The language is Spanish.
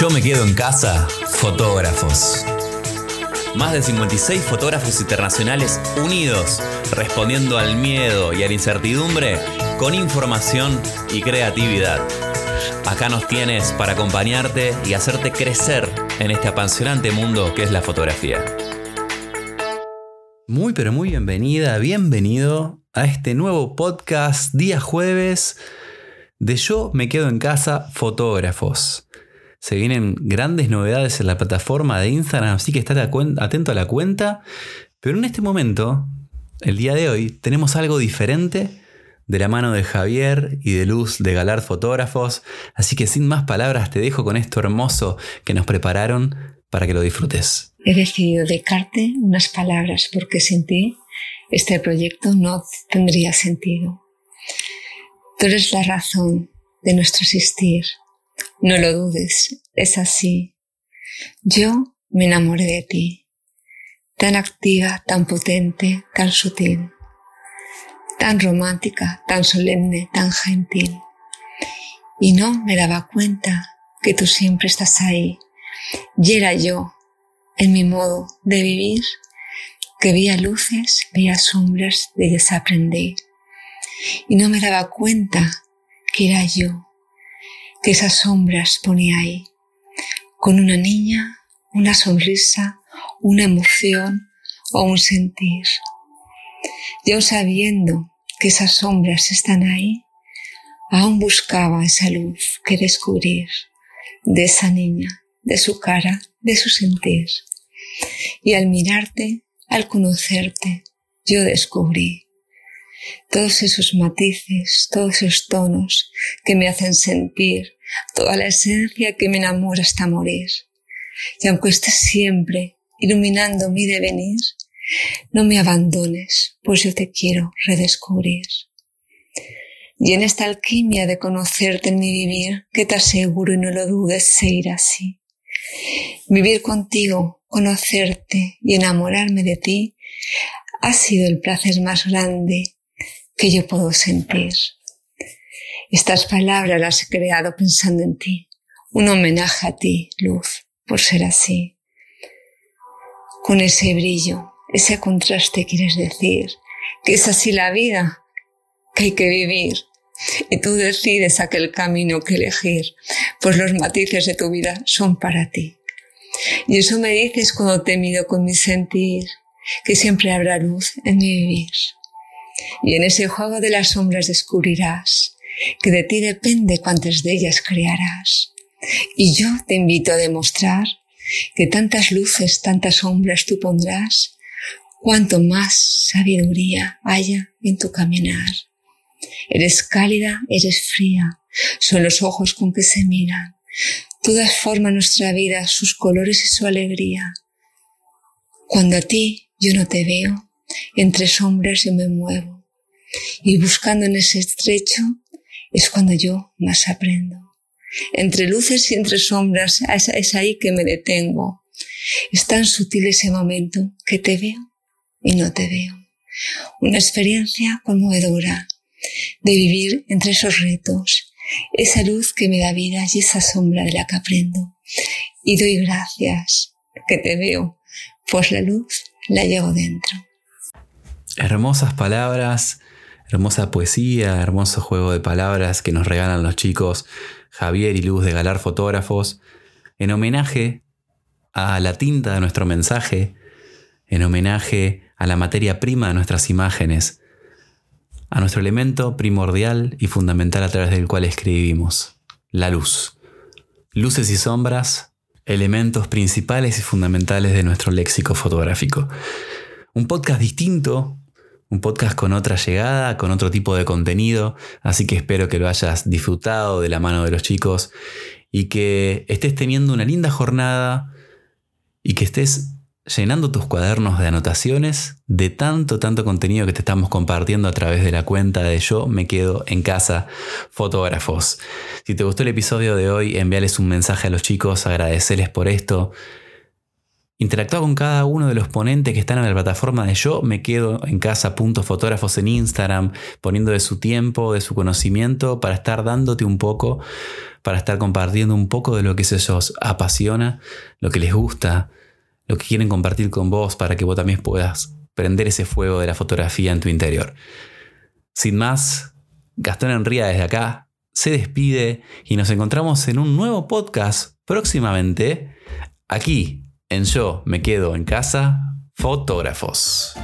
Yo me quedo en casa, fotógrafos. Más de 56 fotógrafos internacionales unidos, respondiendo al miedo y a la incertidumbre con información y creatividad. Acá nos tienes para acompañarte y hacerte crecer en este apasionante mundo que es la fotografía. Muy pero muy bienvenida, bienvenido a este nuevo podcast día jueves de Yo me quedo en casa fotógrafos. Se vienen grandes novedades en la plataforma de Instagram, así que estate atento a la cuenta. Pero en este momento, el día de hoy, tenemos algo diferente de la mano de Javier y de Luz de Galard Fotógrafos. Así que sin más palabras te dejo con esto hermoso que nos prepararon para que lo disfrutes. He decidido dedicarte unas palabras porque sin ti este proyecto no tendría sentido. Tú eres la razón de nuestro existir. No lo dudes, es así. Yo me enamoré de ti, tan activa, tan potente, tan sutil, tan romántica, tan solemne, tan gentil. Y no me daba cuenta que tú siempre estás ahí. Y era yo, en mi modo de vivir, que veía luces, veía sombras, de desaprendí y no me daba cuenta que era yo, que esas sombras ponía ahí, con una niña, una sonrisa, una emoción o un sentir. Yo sabiendo que esas sombras están ahí, aún buscaba esa luz que descubrir de esa niña, de su cara, de su sentir. Y al mirarte, al conocerte, yo descubrí todos esos matices, todos esos tonos que me hacen sentir toda la esencia que me enamora hasta morir. Y aunque estés siempre iluminando mi devenir, no me abandones, pues yo te quiero redescubrir. Y en esta alquimia de conocerte en mi vivir, que te aseguro y no lo dudes, se irá así. Vivir contigo, conocerte y enamorarme de ti ha sido el placer más grande que yo puedo sentir. Estas palabras las he creado pensando en ti, un homenaje a ti, luz, por ser así. Con ese brillo, ese contraste quieres decir que es así la vida, que hay que vivir. Y tú decides aquel camino que elegir, pues los matices de tu vida son para ti. Y eso me dices cuando te mido con mi sentir, que siempre habrá luz en mi vivir. Y en ese juego de las sombras descubrirás que de ti depende cuántas de ellas crearás. Y yo te invito a demostrar que tantas luces, tantas sombras tú pondrás, cuanto más sabiduría haya en tu caminar. Eres cálida, eres fría, son los ojos con que se miran. Todas forman nuestra vida, sus colores y su alegría. Cuando a ti yo no te veo, entre sombras yo me muevo. Y buscando en ese estrecho es cuando yo más aprendo. Entre luces y entre sombras es, ahí que me detengo. Es tan sutil ese momento que te veo y no te veo. Una experiencia conmovedora de vivir entre esos retos, esa luz que me da vida y esa sombra de la que aprendo. Y doy gracias que te veo, pues la luz la llevo dentro. Hermosas palabras, hermosa poesía, hermoso juego de palabras que nos regalan los chicos Javier y Luz de Galar Fotógrafos, en homenaje a la tinta de nuestro mensaje, en homenaje a la materia prima de nuestras imágenes, a nuestro elemento primordial y fundamental a través del cual escribimos, la luz. Luces y sombras, elementos principales y fundamentales de nuestro léxico fotográfico. Un podcast distinto un podcast con otra llegada, con otro tipo de contenido, así que espero que lo hayas disfrutado de la mano de los chicos y que estés teniendo una linda jornada y que estés llenando tus cuadernos de anotaciones de tanto, tanto contenido que te estamos compartiendo a través de la cuenta de Yo me quedo en casa fotógrafos. Si te gustó el episodio de hoy, envíales un mensaje a los chicos, agradecerles por esto, Interactúa con cada uno de los ponentes que están en la plataforma de yo, me quedo en casa fotógrafos en Instagram, poniendo de su tiempo, de su conocimiento, para estar dándote un poco, para estar compartiendo un poco de lo que se os apasiona, lo que les gusta, lo que quieren compartir con vos para que vos también puedas prender ese fuego de la fotografía en tu interior. Sin más, Gastón Enría desde acá se despide y nos encontramos en un nuevo podcast próximamente aquí en Yo me quedo en casa, fotógrafos.